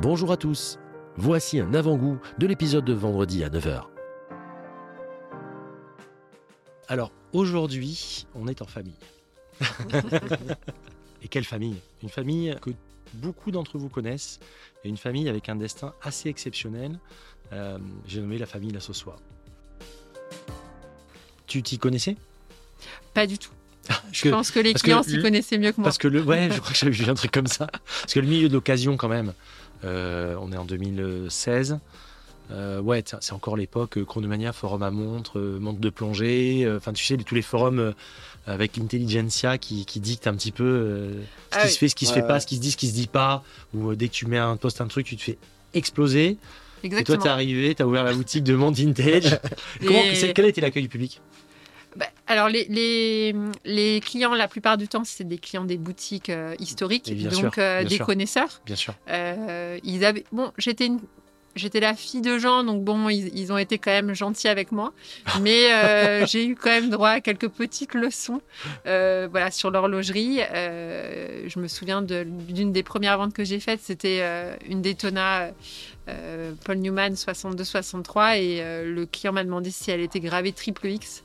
Bonjour à tous. Voici un avant-goût de l'épisode de vendredi à 9h. Alors aujourd'hui, on est en famille. et quelle famille? Une famille que beaucoup d'entre vous connaissent et une famille avec un destin assez exceptionnel. Euh, J'ai nommé la famille La Sossois. Tu t'y connaissais? Pas du tout. Je Que- pense que les clients s'y connaissaient mieux que moi. Parce que le, ouais, je crois que j'avais vu un truc comme ça. Parce que le milieu de l'occasion, quand même, euh, on est en 2016. Euh, ouais, c'est encore l'époque euh, Chronomania, Forum à montre, euh, montre de plongée. euh, Enfin, tu sais, tous les forums euh, avec l'intelligentsia qui, qui dicte un petit peu euh, ce Ah qui oui. se fait, ce qui se fait pas, ce qui se dit, ce qui se dit pas. Ou euh, dès que tu mets un post un truc, tu te fais exploser. Et toi, Exactement. t'es arrivé, t'as ouvert la boutique de Monde Vintage. Comment, Et- quel a été l'accueil du public? Alors, les, les, les clients, la plupart du temps, c'est des clients des boutiques euh, historiques, donc sûr, euh, des sûr. connaisseurs. Bien sûr. Euh, ils avaient... Bon, j'étais une... J'étais la fille de gens, donc bon, ils, ils ont été quand même gentils avec moi. Mais j'ai eu quand même droit à quelques petites leçons voilà, sur l'horlogerie. Je me souviens de- d'une des premières ventes que j'ai faites, c'était une Daytona Paul Newman 62-63 et le client m'a demandé si elle était gravée triple X.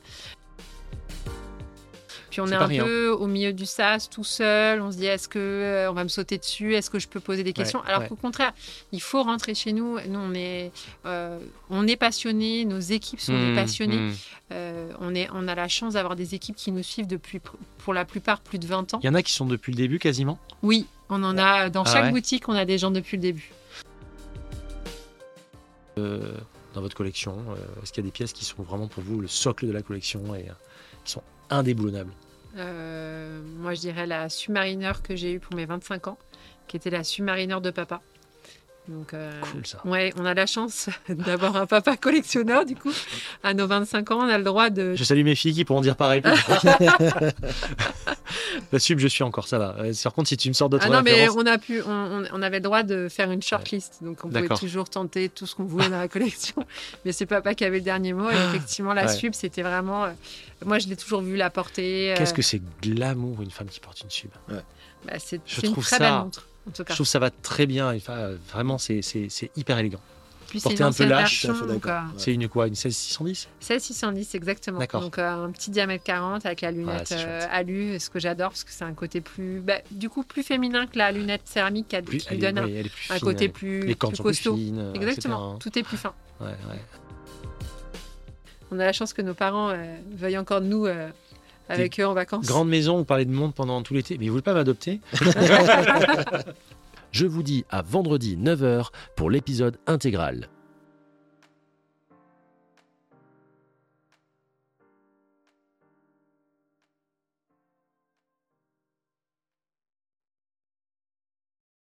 Puis on est un rien. peu au milieu du sas, tout seul. On se dit est-ce que euh, on va me sauter dessus? Est-ce que je peux poser des questions? Alors ouais. qu'au contraire, il faut rentrer chez nous. Nous, on est, euh, on est passionnés. Nos équipes sont des Mmh, passionnés. mmh. Euh, on, est, on a la chance d'avoir des équipes qui nous suivent depuis, pour la plupart, plus de 20 ans. Il y en a qui sont depuis le début quasiment? Oui, on en a dans Ah chaque ouais? boutique, on a des gens depuis le début. dans votre collection Est-ce qu'il y a des pièces qui sont vraiment pour vous le socle de la collection et qui sont indéboulonnables? Moi, je dirais la Submariner que j'ai eue pour mes 25 ans, qui était la Submariner de papa. Donc, euh, Cool ça. ouais, on a la chance d'avoir un papa collectionneur. Du coup, à nos 25 ans, on a le droit de. Je salue mes filles qui pourront dire pareil. la sub, je suis encore, ça va. Euh, Par contre, si tu me sors d'autres Ah non, mais on, a pu, on, avait le droit de faire une shortlist. Donc, on pouvait toujours tenter tout ce qu'on voulait dans la collection. Mais c'est papa qui avait le dernier mot. Et effectivement, la Ouais. sub, c'était vraiment. euh, moi, je l'ai toujours vu la porter. euh, qu'est-ce que c'est glamour une femme qui porte une sub bah, c'est je c'est une trouve très ça- belle montre, en tout Je trouve que ça va très bien. Enfin, euh, vraiment, c'est c'est- c'est hyper élégant. Puis c'est une un peu lâche, euh, Ouais. C'est une quoi Une 16610 16 610 exactement. Donc euh, un petit diamètre 40 avec la lunette euh, chouette. alu, ce que j'adore parce que c'est un côté plus, bah, du coup plus féminin que la lunette céramique qui, Plus- qui elle, donne un- côté plus, Les cornes plus sont plus costaud. fines. euh, Exactement, etc., tout est plus fin. hein. Ouais, ouais. On a la chance que nos parents euh, veuillent encore de nous euh, avec eux en vacances. Grande maison, vous parlez de monde pendant tout l'été. Mais vous voulez pas m'adopter Je vous dis à vendredi 9h pour l'épisode intégral.